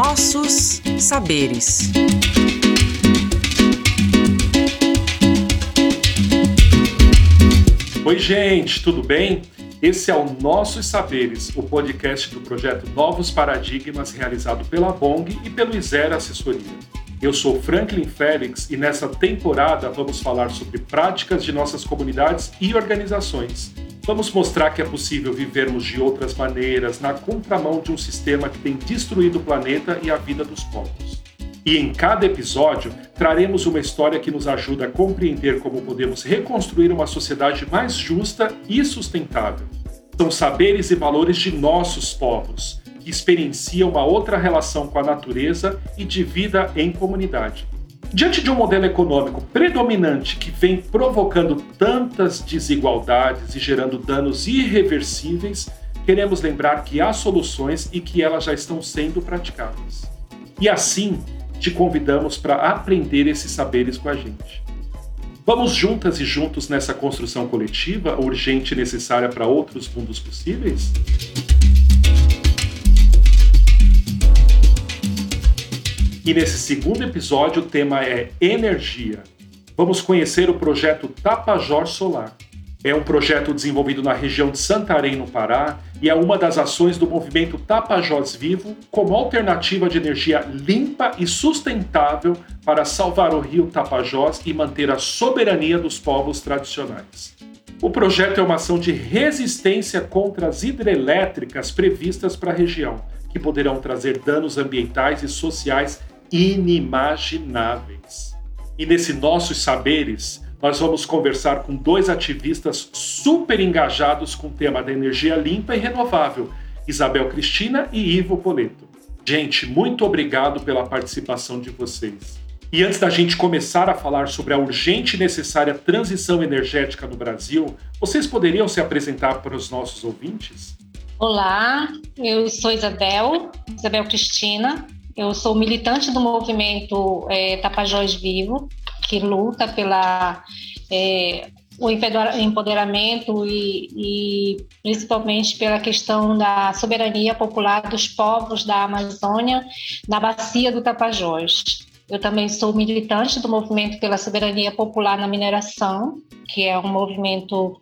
Nossos saberes. Oi, gente, tudo bem? Esse é o Nossos Saberes, o podcast do projeto Novos Paradigmas, realizado pela Bong e pelo Isera Assessoria. Eu sou Franklin Félix e nessa temporada vamos falar sobre práticas de nossas comunidades e organizações. Vamos mostrar que é possível vivermos de outras maneiras na contramão de um sistema que tem destruído o planeta e a vida dos povos. E em cada episódio traremos uma história que nos ajuda a compreender como podemos reconstruir uma sociedade mais justa e sustentável. São saberes e valores de nossos povos, que experiencia uma outra relação com a natureza e de vida em comunidade. Diante de um modelo econômico predominante que vem provocando tantas desigualdades e gerando danos irreversíveis, queremos lembrar que há soluções e que elas já estão sendo praticadas. E assim, te convidamos para aprender esses saberes com a gente. Vamos juntas e juntos nessa construção coletiva urgente e necessária para outros mundos possíveis? E nesse segundo episódio o tema é energia. Vamos conhecer o projeto Tapajós Solar. É um projeto desenvolvido na região de Santarém, no Pará, e é uma das ações do movimento Tapajós Vivo como alternativa de energia limpa e sustentável para salvar o rio Tapajós e manter a soberania dos povos tradicionais. O projeto é uma ação de resistência contra as hidrelétricas previstas para a região, que poderão trazer danos ambientais e sociais inimagináveis. E nesse Nossos Saberes, nós vamos conversar com dois ativistas super engajados com o tema da energia limpa e renovável, Isabel Cristina e Ivo Poleto. Gente, muito obrigado pela participação de vocês. E antes da gente começar a falar sobre a urgente e necessária transição energética no Brasil, vocês poderiam se apresentar para os nossos ouvintes? Olá, eu sou Isabel, Isabel Cristina, eu sou militante do movimento é, Tapajós Vivo, que luta pela é, o empoderamento e, e, principalmente pela questão da soberania popular dos povos da Amazônia na bacia do Tapajós. Eu também sou militante do movimento pela soberania popular na mineração, que é um movimento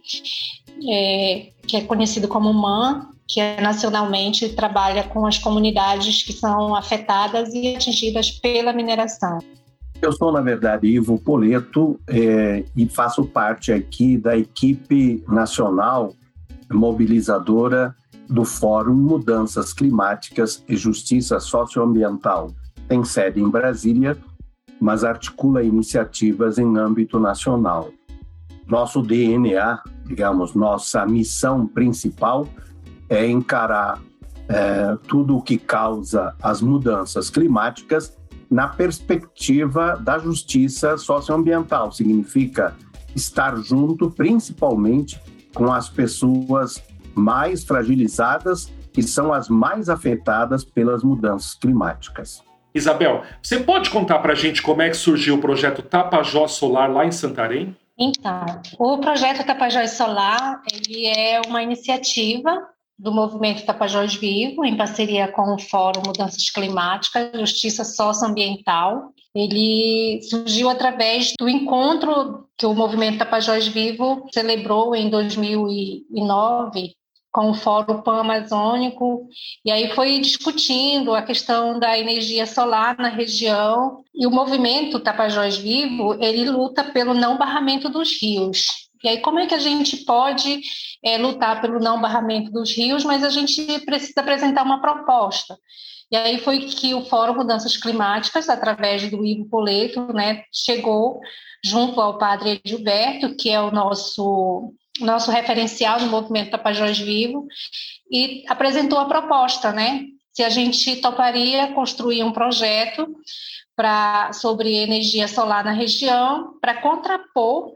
é, que é conhecido como MAN, que é nacionalmente trabalha com as comunidades que são afetadas e atingidas pela mineração. Eu sou, na verdade, Ivo Poleto é, e faço parte aqui da equipe nacional mobilizadora do Fórum Mudanças Climáticas e Justiça Socioambiental. Tem sede em Brasília, mas articula iniciativas em âmbito nacional. Nosso DNA, digamos, nossa missão principal é encarar é, tudo o que causa as mudanças climáticas na perspectiva da justiça socioambiental. Significa estar junto, principalmente, com as pessoas mais fragilizadas que são as mais afetadas pelas mudanças climáticas. Isabel, você pode contar para a gente como é que surgiu o projeto Tapajós Solar lá em Santarém? Então, o projeto Tapajós Solar ele é uma iniciativa do movimento Tapajós Vivo, em parceria com o Fórum Mudanças Climáticas, Justiça Socioambiental. Ele surgiu através do encontro que o movimento Tapajós Vivo celebrou em 2009 com o Fórum Pan-Amazônico, e aí foi discutindo a questão da energia solar na região, e o movimento Tapajós Vivo, ele luta pelo não barramento dos rios. E aí, como é que a gente pode é, lutar pelo não barramento dos rios, mas a gente precisa apresentar uma proposta. E aí foi que o Fórum Mudanças Climáticas, através do Ivo Poleto, né, chegou junto ao padre Edilberto, que é o nosso, nosso referencial no movimento Tapajós Vivo, e apresentou a proposta, né, se a gente toparia construir um projeto pra, sobre energia solar na região para contrapor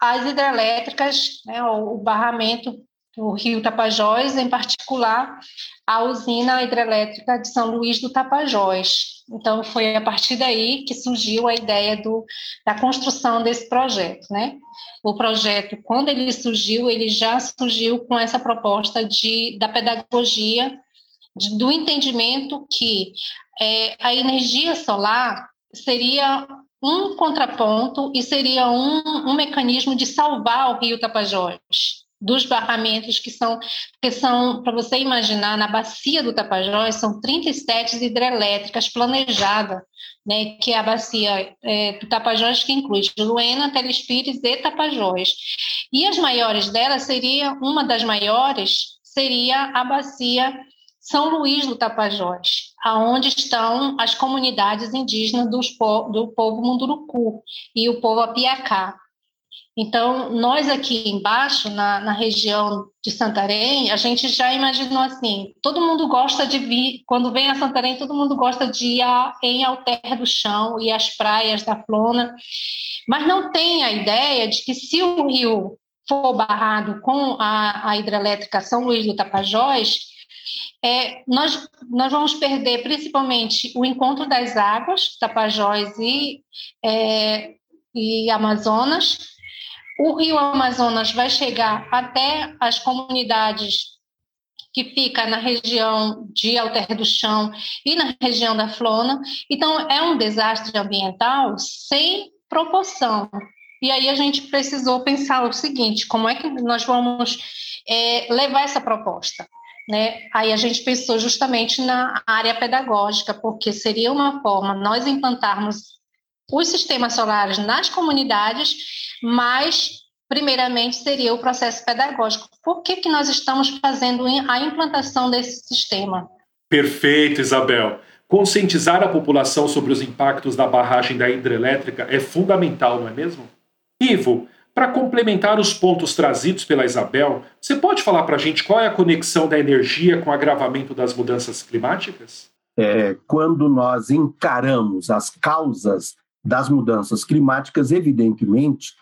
as hidrelétricas, né, o barramento do rio Tapajós, em particular a usina hidrelétrica de São Luís do Tapajós. Então, foi a partir daí que surgiu a ideia do, da construção desse projeto. Né? O projeto, quando ele surgiu, ele já surgiu com essa proposta de, da pedagogia do entendimento que é, a energia solar seria um contraponto e seria um, um mecanismo de salvar o rio Tapajós dos barramentos que são, que são para você imaginar, na bacia do Tapajós, são 37 hidrelétricas planejadas, né, que é a bacia é, do Tapajós, que inclui Luena, Telespires e Tapajós. E as maiores delas seria, uma das maiores seria a bacia são Luís do Tapajós, aonde estão as comunidades indígenas dos, do povo Munduruku e o povo Apiacá. Então, nós aqui embaixo, na, na, região de Santarém, a gente já imaginou assim: todo mundo gosta de vir, quando vem a Santarém, todo mundo gosta de ir a, em Alter do Chão e as praias da Flona, mas não tem a ideia de que se o rio for barrado com a, a hidrelétrica São Luís do Tapajós, é, nós, nós vamos perder principalmente o encontro das águas, Tapajós e, é, e Amazonas, o rio Amazonas vai chegar até as comunidades que fica na região de Alter do Chão e na região da Flona. Então, é um desastre ambiental sem proporção. E aí a gente precisou pensar o seguinte: como é que nós vamos é, levar essa proposta? Né? Aí a gente pensou justamente na área pedagógica, porque seria uma forma nós implantarmos os sistemas solares nas comunidades mas primeiramente seria o processo pedagógico. Por que, que nós estamos fazendo a implantação desse sistema? Perfeito, Isabel. Conscientizar a população sobre os impactos da barragem da hidrelétrica é fundamental, não é mesmo? Ivo, para complementar os pontos trazidos pela Isabel, você pode falar para a gente qual é a conexão da energia com o agravamento das mudanças climáticas? É, quando nós encaramos as causas das mudanças climáticas, evidentemente,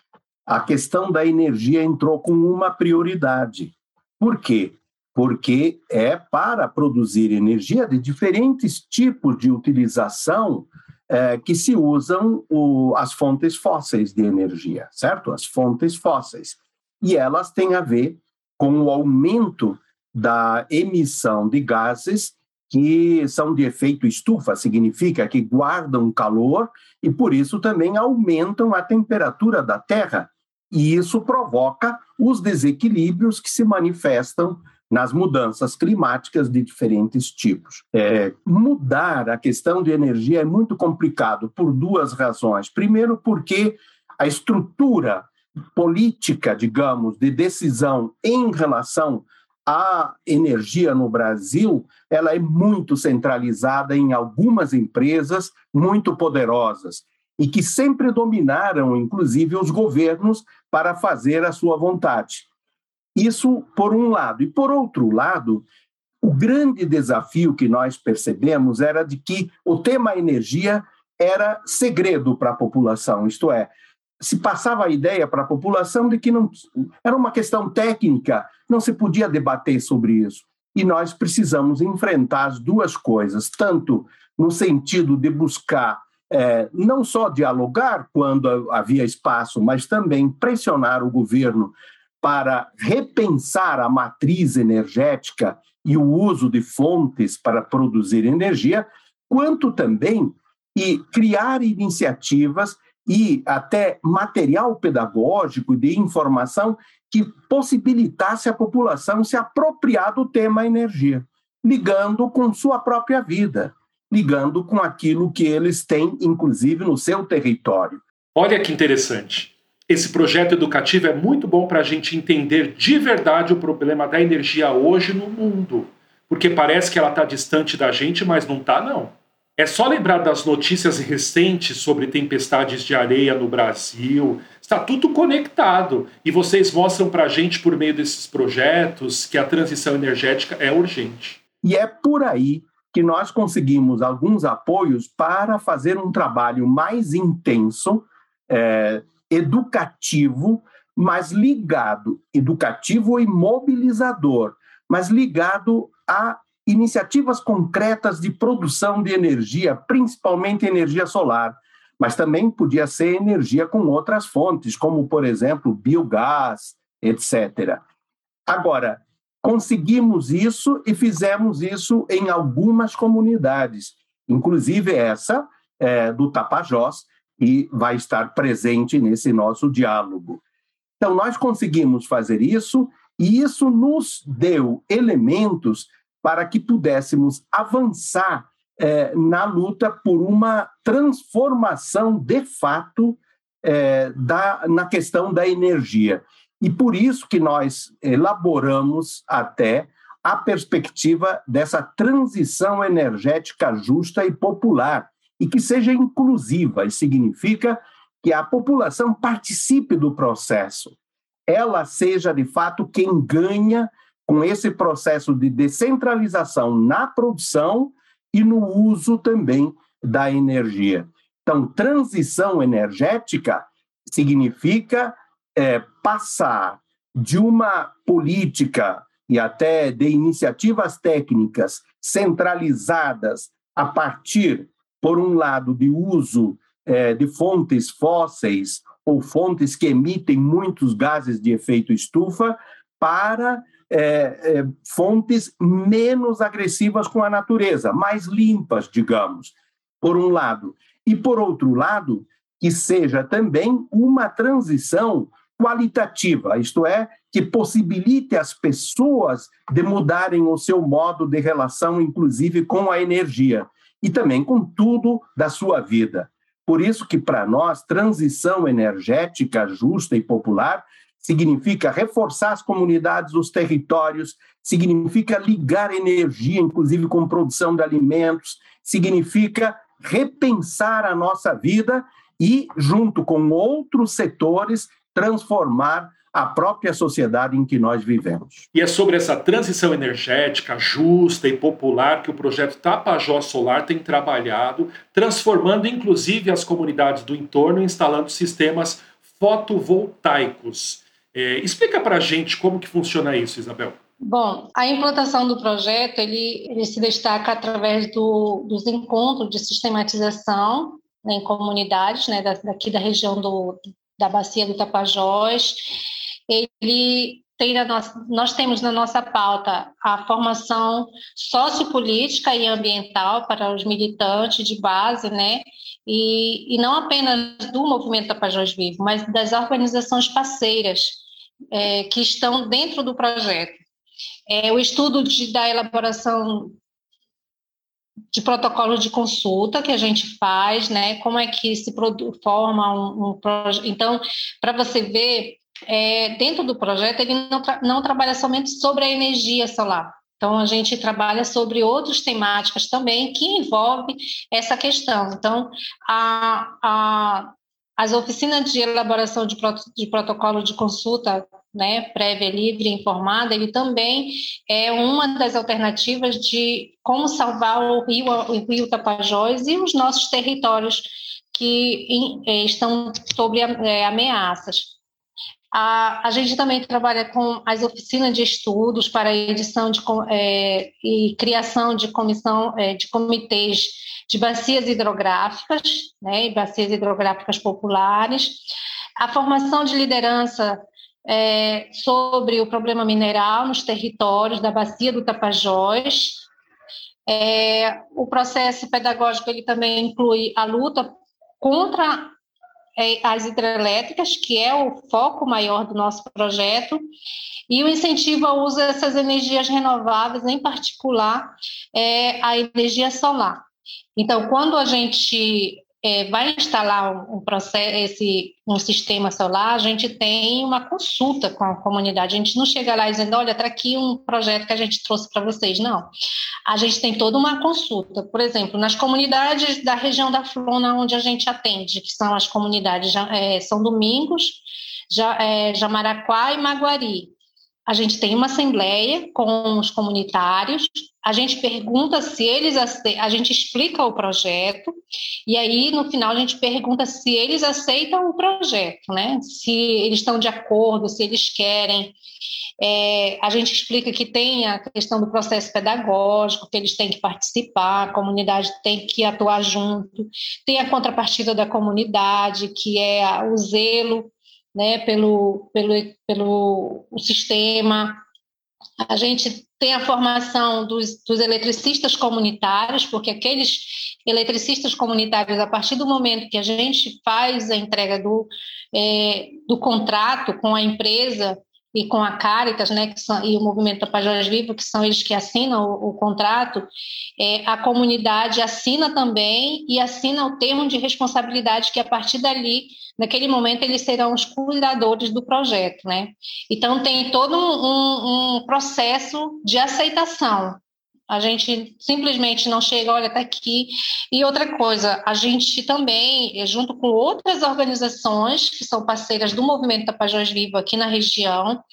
a questão da energia entrou com uma prioridade. Por quê? Porque é para produzir energia de diferentes tipos de utilização é, que se usam o, as fontes fósseis de energia, certo? As fontes fósseis. E elas têm a ver com o aumento da emissão de gases que são de efeito estufa, significa que guardam calor e por isso também aumentam a temperatura da Terra e isso provoca os desequilíbrios que se manifestam nas mudanças climáticas de diferentes tipos. É, mudar a questão de energia é muito complicado por duas razões. Primeiro, porque a estrutura política, digamos, de decisão em relação à energia no Brasil, ela é muito centralizada em algumas empresas muito poderosas e que sempre dominaram, inclusive, os governos para fazer a sua vontade. Isso por um lado. E por outro lado, o grande desafio que nós percebemos era de que o tema energia era segredo para a população, isto é, se passava a ideia para a população de que não era uma questão técnica, não se podia debater sobre isso. E nós precisamos enfrentar as duas coisas, tanto no sentido de buscar é, não só dialogar quando havia espaço, mas também pressionar o governo para repensar a matriz energética e o uso de fontes para produzir energia, quanto também e criar iniciativas e até material pedagógico de informação que possibilitasse a população se apropriar do tema energia, ligando com sua própria vida ligando com aquilo que eles têm, inclusive, no seu território. Olha que interessante. Esse projeto educativo é muito bom para a gente entender de verdade o problema da energia hoje no mundo. Porque parece que ela está distante da gente, mas não está, não. É só lembrar das notícias recentes sobre tempestades de areia no Brasil. Está tudo conectado. E vocês mostram para a gente, por meio desses projetos, que a transição energética é urgente. E é por aí que nós conseguimos alguns apoios para fazer um trabalho mais intenso, é, educativo, mas ligado, educativo e mobilizador, mas ligado a iniciativas concretas de produção de energia, principalmente energia solar, mas também podia ser energia com outras fontes, como, por exemplo, biogás, etc. Agora, conseguimos isso e fizemos isso em algumas comunidades, inclusive essa é, do Tapajós, e vai estar presente nesse nosso diálogo. Então, nós conseguimos fazer isso e isso nos deu elementos para que pudéssemos avançar é, na luta por uma transformação de fato é, da, na questão da energia. E por isso que nós elaboramos até a perspectiva dessa transição energética justa e popular, e que seja inclusiva, e significa que a população participe do processo, ela seja de fato quem ganha com esse processo de descentralização na produção e no uso também da energia. Então, transição energética significa é, passar de uma política e até de iniciativas técnicas centralizadas a partir, por um lado, de uso é, de fontes fósseis ou fontes que emitem muitos gases de efeito estufa, para é, é, fontes menos agressivas com a natureza, mais limpas, digamos, por um lado. E, por outro lado, que seja também uma transição qualitativa, isto é, que possibilite as pessoas de mudarem o seu modo de relação, inclusive com a energia, e também com tudo da sua vida. Por isso que, para nós, transição energética justa e popular significa reforçar as comunidades, os territórios, significa ligar energia, inclusive com produção de alimentos, significa repensar a nossa vida e, junto com outros setores, transformar a própria sociedade em que nós vivemos. E é sobre essa transição energética justa e popular que o projeto Tapajós Solar tem trabalhado, transformando inclusive as comunidades do entorno, instalando sistemas fotovoltaicos. É, explica para a gente como que funciona isso, Isabel. Bom, a implantação do projeto ele, ele se destaca através do, dos encontros de sistematização né, em né, daqui da região do, da bacia do Tapajós. Ele tem na nossa, nós temos na nossa pauta a formação sociopolítica e ambiental para os militantes de base, né? E, e não apenas do movimento Tapajós Vivo, mas das organizações parceiras é, que estão dentro do projeto. É, o estudo de, da elaboração de protocolo de consulta que a gente faz, né? Como é que se forma um, um projeto. Então, para você ver, é, dentro do projeto, ele não, tra não trabalha somente sobre a energia solar. Então, a gente trabalha sobre outras temáticas também que envolvem essa questão. Então, a, a, as oficinas de elaboração de, prot de protocolo de consulta né, prévia, livre, informada, ele também é uma das alternativas de como salvar o rio, o rio Tapajós e os nossos territórios que eh, estão sob é, ameaças. A, a, gente também trabalha com as oficinas de estudos para edição de, é, e criação de comissão é, de comitês de bacias hidrográficas, né, e bacias hidrográficas populares, a formação de liderança é, sobre o problema mineral nos territórios da bacia do Tapajós. É, o processo pedagógico ele também inclui a luta contra as hidrelétricas, que é o foco maior do nosso projeto, e o incentivo ao uso dessas energias renováveis, em particular é, a energia solar. Então, quando a gente é, vai instalar um, processo, esse, um sistema solar, a gente tem uma consulta com a comunidade. A gente não chega lá dizendo, olha, está aqui um projeto que a gente trouxe para vocês. Não. A gente tem toda uma consulta. Por exemplo, nas comunidades da região da Flona, onde a gente atende, que são as comunidades é, São Domingos, é, Jamaraquá e Maguari. A gente tem uma assembleia com os comunitários, a gente pergunta se eles a gente explica o projeto e aí no final a gente pergunta se eles aceitam o projeto, né? Se eles estão de acordo, se eles querem. É, a gente explica que tem a questão do processo pedagógico, que eles têm que participar, a comunidade tem que atuar junto, tem a contrapartida da comunidade, que é o zelo né, pelo, pelo, pelo o sistema, A gente tem a formação dos, dos, eletricistas comunitários, porque aqueles eletricistas comunitários, a partir do momento que a gente faz a entrega do, é, do contrato com a empresa e com a Caritas, né, são, e o Movimento Tapajós Vivo, que são eles que assinam o, o contrato, é, a comunidade assina também e assina o termo de responsabilidade que a partir dali naquele momento eles serão os cuidadores do projeto, né? Então tem todo um, um, processo de aceitação. A gente simplesmente não chega, olha, está aqui. E outra coisa, a gente também, junto com outras organizações que são parceiras do Movimento Tapajós Vivo aqui na região,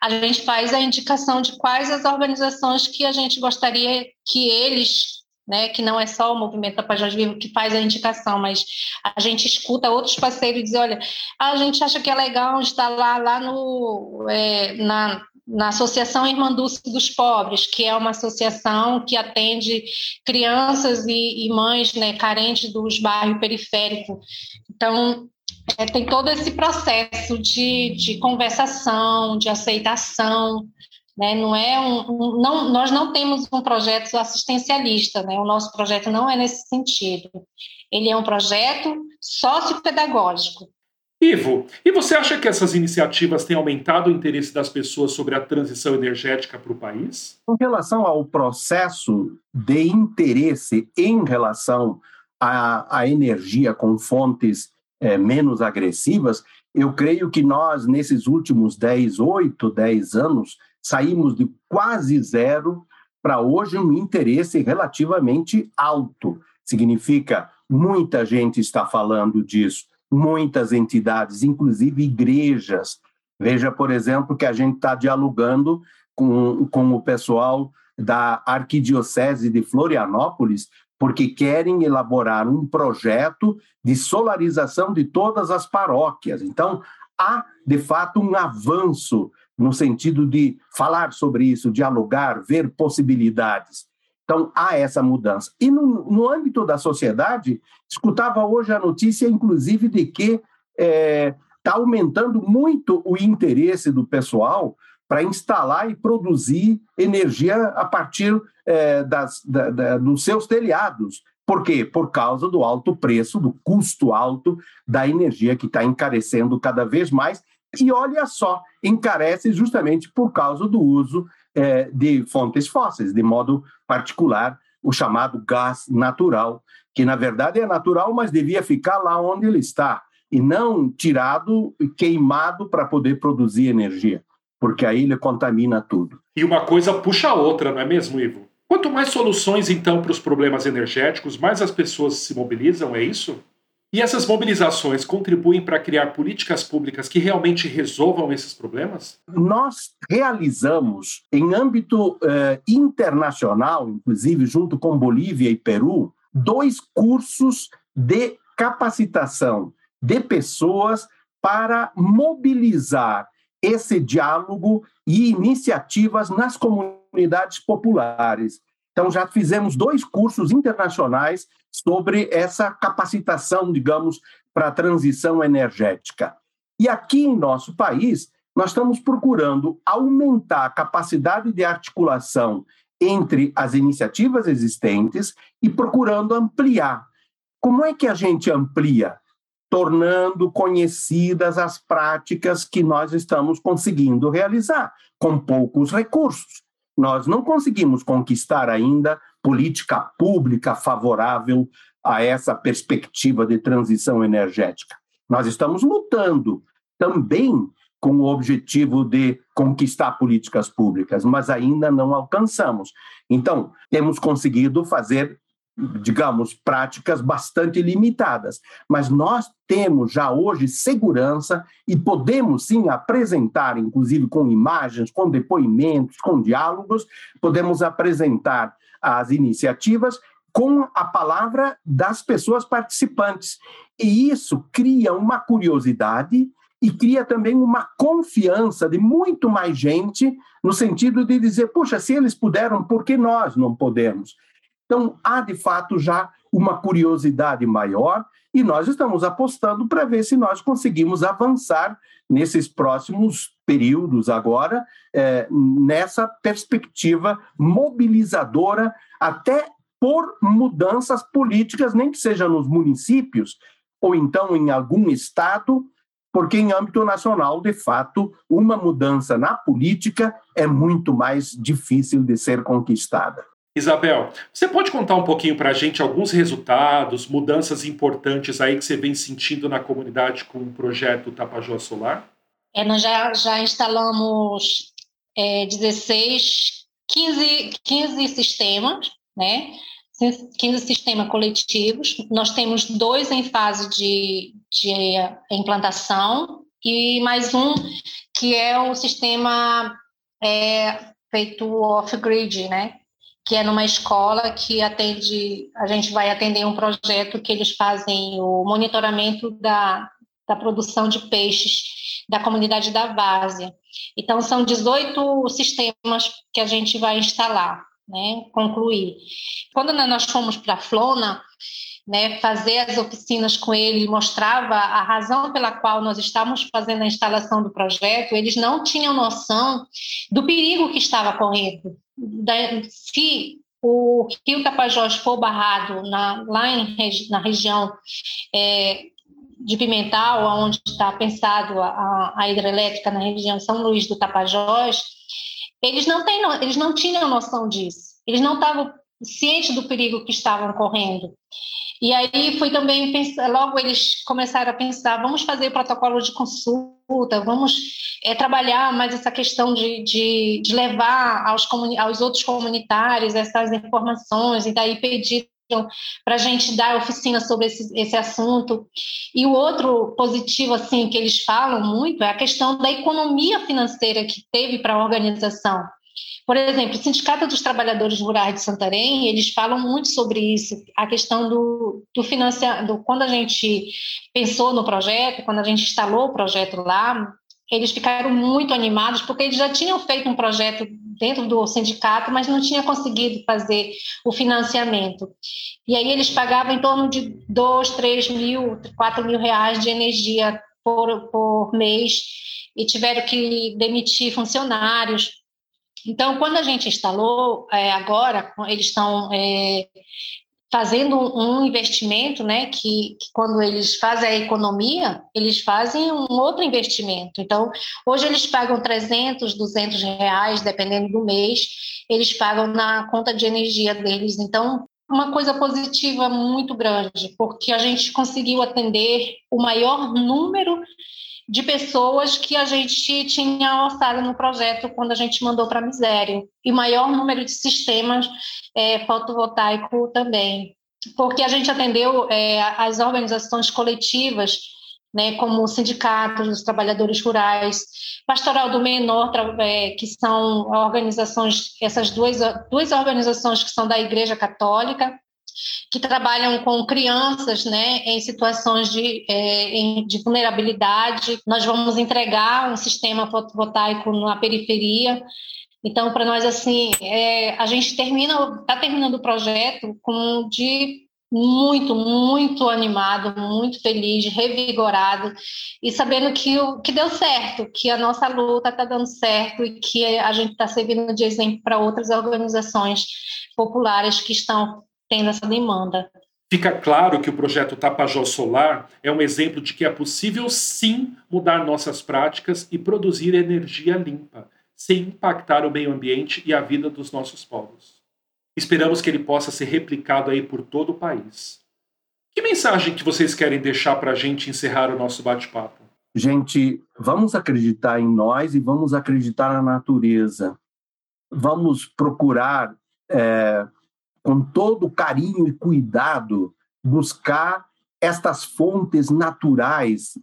a gente faz a indicação de quais as organizações que a gente gostaria que eles né, que não é só o movimento Tapajós Vivo que faz a indicação, mas a gente escuta outros parceiros dizer, olha, a gente acha que é legal lá, lá no, é, na, na Associação Irmã Dulce dos Pobres, que é uma associação que atende crianças e, e mães né, carentes dos bairros periféricos. Então, é, tem todo esse processo de, de conversação, de aceitação, né? Não é um, um, não, nós não temos um projeto assistencialista, né? o nosso projeto não é nesse sentido. Ele é um projeto sociopedagógico. Ivo, e você acha que essas iniciativas têm aumentado o interesse das pessoas sobre a transição energética para o país? Em relação ao processo de interesse em relação à, à energia com fontes é, menos agressivas, eu creio que nós, nesses últimos 10, 8, 10 anos, saímos de quase zero para hoje um interesse relativamente alto. Significa muita gente está falando disso, muitas entidades, inclusive igrejas. Veja, por exemplo, que a gente está dialogando com, com o pessoal da Arquidiocese de Florianópolis, porque querem elaborar um projeto de solarização de todas as paróquias. Então, há, de fato, um avanço no sentido de falar sobre isso, dialogar, ver possibilidades. Então, há essa mudança. E no, no âmbito da sociedade, escutava hoje a notícia, inclusive, de que está é, tá aumentando muito o interesse do pessoal para instalar e produzir energia a partir é, das, da, da, dos seus telhados. Por quê? Por causa do alto preço, do custo alto da energia que está encarecendo cada vez mais e olha só, encarece justamente por causa do uso é, de fontes fósseis, de modo particular o chamado gás natural, que na verdade é natural, mas devia ficar lá onde ele está, e não tirado e queimado para poder produzir energia, porque aí ele contamina tudo. E uma coisa puxa a outra, não é mesmo, Ivo? Quanto mais soluções, então, para os problemas energéticos, mais as pessoas se mobilizam, é isso? E essas mobilizações contribuem para criar políticas públicas que realmente resolvam esses problemas? Nós realizamos, em âmbito eh, internacional, inclusive junto com Bolívia e Peru, dois cursos de capacitação de pessoas para mobilizar esse diálogo e iniciativas nas comunidades populares. Então, já fizemos dois cursos internacionais sobre essa capacitação, digamos, para a transição energética. E aqui em nosso país, nós estamos procurando aumentar a capacidade de articulação entre as iniciativas existentes e procurando ampliar. Como é que a gente amplia? Tornando conhecidas as práticas que nós estamos conseguindo realizar, com poucos recursos nós não conseguimos conquistar ainda política pública favorável a essa perspectiva de transição energética. Nós estamos lutando também com o objetivo de conquistar políticas públicas, mas ainda não alcançamos. Então, temos conseguido fazer digamos, práticas bastante limitadas. Mas nós temos já hoje segurança e podemos sim apresentar, inclusive com imagens, com depoimentos, com diálogos, podemos apresentar as iniciativas com a palavra das pessoas participantes. E isso cria uma curiosidade e cria também uma confiança de muito mais gente, no sentido de dizer, puxa, se eles puderam, por que nós não podemos? Então, há de fato já uma curiosidade maior e nós estamos apostando para ver se nós conseguimos avançar nesses próximos períodos agora, é, nessa perspectiva mobilizadora, até por mudanças políticas, nem que seja nos municípios ou então em algum estado, porque em âmbito nacional, de fato, uma mudança na política é muito mais difícil de ser conquistada. Isabel, você pode contar um pouquinho para a gente alguns resultados, mudanças importantes aí que você vem sentindo na comunidade com o projeto Tapajós Solar? É, nós já, já instalamos é, 16, 15, 15 sistemas, né? 15 sistemas coletivos. Nós temos dois em fase de, de implantação e mais um que é o sistema é, feito off-grid, né? Que é numa escola que atende, a gente vai atender um projeto que eles fazem o monitoramento da, da produção de peixes da comunidade da Várzea. Então, são 18 sistemas que a gente vai instalar, né, concluir. Quando nós fomos para a Flona, né, fazer as oficinas com ele mostrava a razão pela qual nós estávamos fazendo a instalação do projeto, eles não tinham noção do perigo que estava correndo, se o rio Tapajós for barrado na, lá em, na região é, de Pimental, onde está pensado a, a, hidrelétrica na região São Luís do Tapajós, eles não, têm, eles não tinham noção disso. Eles não estavam cientes do perigo que estavam correndo. E aí foi também, logo eles começaram a pensar, vamos fazer protocolo de consulta, vamos é, trabalhar mais essa questão de, de, de levar aos, aos outros comunitários essas informações, e daí pediram para a gente dar oficina sobre esse, esse assunto. E o outro positivo, assim, que eles falam muito é a questão da economia financeira que teve para a organização. Por exemplo, o Sindicato dos Trabalhadores Rurais de Santarém, eles falam muito sobre isso, a questão do, do financiamento. Quando a gente pensou no projeto, quando a gente instalou o projeto lá, eles ficaram muito animados, porque eles já tinham feito um projeto dentro do sindicato, mas não tinha conseguido fazer o financiamento. E aí eles pagavam em torno de 2, 3 mil, 4 mil reais de energia por, por mês e tiveram que demitir funcionários. Então, quando a gente instalou, é, agora, eles estão é, fazendo um investimento, né, que, que, quando eles fazem a economia, eles fazem um outro investimento. Então, hoje eles pagam 300, 200 reais, dependendo do mês, eles pagam na conta de energia deles. Então, uma coisa positiva muito grande, porque a gente conseguiu atender o maior número pessoas que a gente tinha orçado no projeto quando a gente mandou para a miséria, e maior número de sistemas é, fotovoltaico também, porque a gente atendeu é, as organizações coletivas, né, como o Sindicato dos Trabalhadores Rurais, Pastoral do Menor, é, que são organizações, essas duas, duas organizações que são da Igreja Católica, que trabalham com crianças né, em situações de, é, de vulnerabilidade. Nós vamos entregar um sistema fotovoltaico na periferia. Então, para nós, assim, é, a gente termina, está terminando o projeto com de muito, muito animado, muito feliz, revigorado e sabendo que, o, que deu certo, que a nossa luta está dando certo e que a gente está servindo de exemplo para outras organizações populares que estão tendo essa demanda. Fica claro que o projeto Tapajós Solar é um exemplo de que é possível sim mudar nossas práticas e produzir energia limpa, sem impactar o meio ambiente e a vida dos nossos povos. Esperamos que ele possa ser replicado aí por todo o país. Que mensagem que vocês querem deixar para a gente encerrar o nosso bate-papo? Gente, vamos acreditar em nós e vamos acreditar na natureza. Vamos procurar é, com todo carinho e cuidado, buscar estas fontes naturais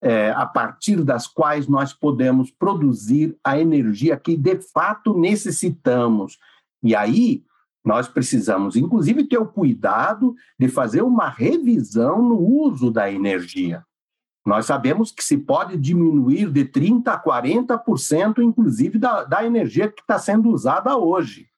é, a partir das quais nós podemos produzir a energia que de fato necessitamos. E aí nós precisamos, inclusive, ter o cuidado de fazer uma revisão no uso da energia. Nós sabemos que se pode diminuir de 30% a 40%, inclusive, da, da energia que está sendo usada hoje.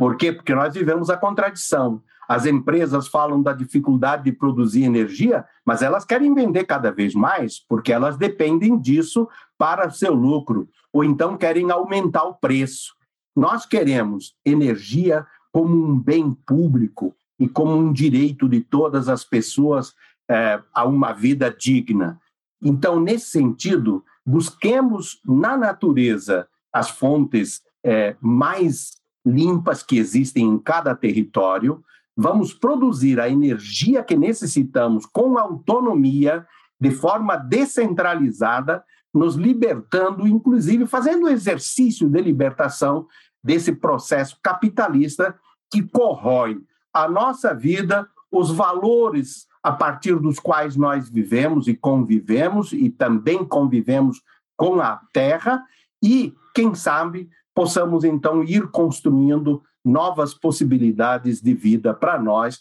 Por quê? Porque nós vivemos a contradição. As empresas falam da dificuldade de produzir energia, mas elas querem vender cada vez mais, porque elas dependem disso para seu lucro, ou então querem aumentar o preço. Nós queremos energia como um bem público e como um direito de todas as pessoas é, a uma vida digna. Então, nesse sentido, busquemos na natureza as fontes é, mais limpas que existem em cada território, vamos produzir a energia que necessitamos com autonomia, de forma descentralizada, nos libertando, inclusive fazendo exercício de libertação desse processo capitalista que corrói a nossa vida, os valores a partir dos quais nós vivemos e convivemos, e também convivemos com a terra, e, quem sabe, possamos então ir construindo novas possibilidades de vida para nós,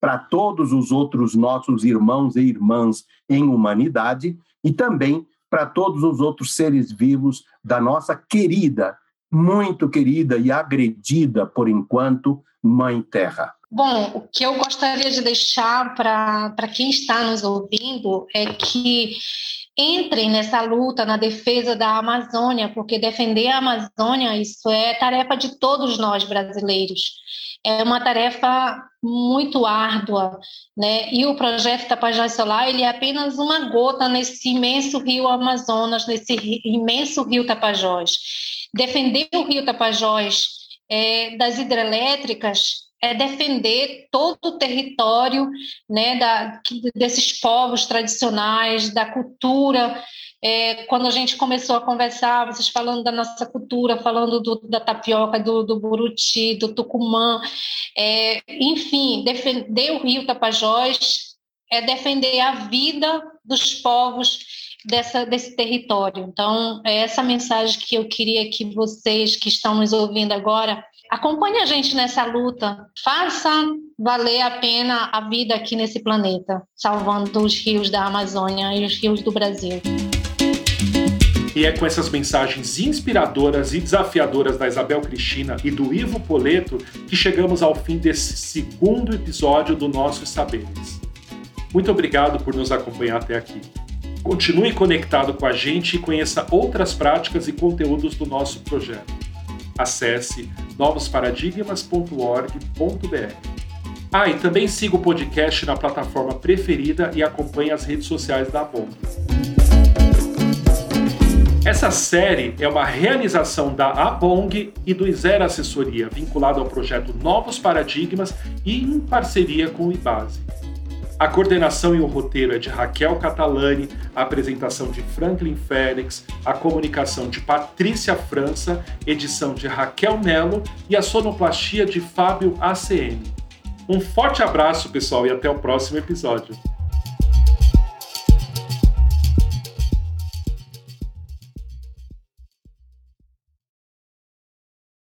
para todos os outros nossos irmãos e irmãs em humanidade e também para todos os outros seres vivos da nossa querida, muito querida e agredida por enquanto Mãe Terra. Bom, o que eu gostaria de deixar para quem está nos ouvindo é que entrem nessa luta na defesa da Amazônia, porque defender a Amazônia, isso é tarefa de todos nós brasileiros. É uma tarefa muito árdua, né? E o projeto Tapajós Solar, ele é apenas uma gota nesse imenso rio Amazonas, nesse imenso rio Tapajós. Defender o rio Tapajós é, das hidrelétricas é defender todo o território né, da, desses povos tradicionais, da cultura. É, quando a gente começou a conversar, vocês falando da nossa cultura, falando do, da tapioca, do, do buruti, do tucumã, é, enfim, defender o Rio Tapajós é defender a vida dos povos dessa, desse território. Então, é essa mensagem que eu queria que vocês que estão nos ouvindo agora Acompanhe a gente nessa luta. Faça valer a pena a vida aqui nesse planeta, salvando os rios da Amazônia e os rios do Brasil. E é com essas mensagens inspiradoras e desafiadoras da Isabel Cristina e do Ivo Poleto que chegamos ao fim desse segundo episódio do Nossos Saberes. Muito obrigado por nos acompanhar até aqui. Continue conectado com a gente e conheça outras práticas e conteúdos do nosso projeto. Acesse novosparadigmas.org.br. Ah, e também siga o podcast na plataforma preferida e acompanhe as redes sociais da Bong. Essa série é uma realização da Abong e do Zero Assessoria, vinculado ao projeto Novos Paradigmas e em parceria com o IBASE. A coordenação e o roteiro é de Raquel Catalani, a apresentação de Franklin Félix, a comunicação de Patrícia França, edição de Raquel Melo e a sonoplastia de Fábio ACM. Um forte abraço, pessoal, e até o próximo episódio.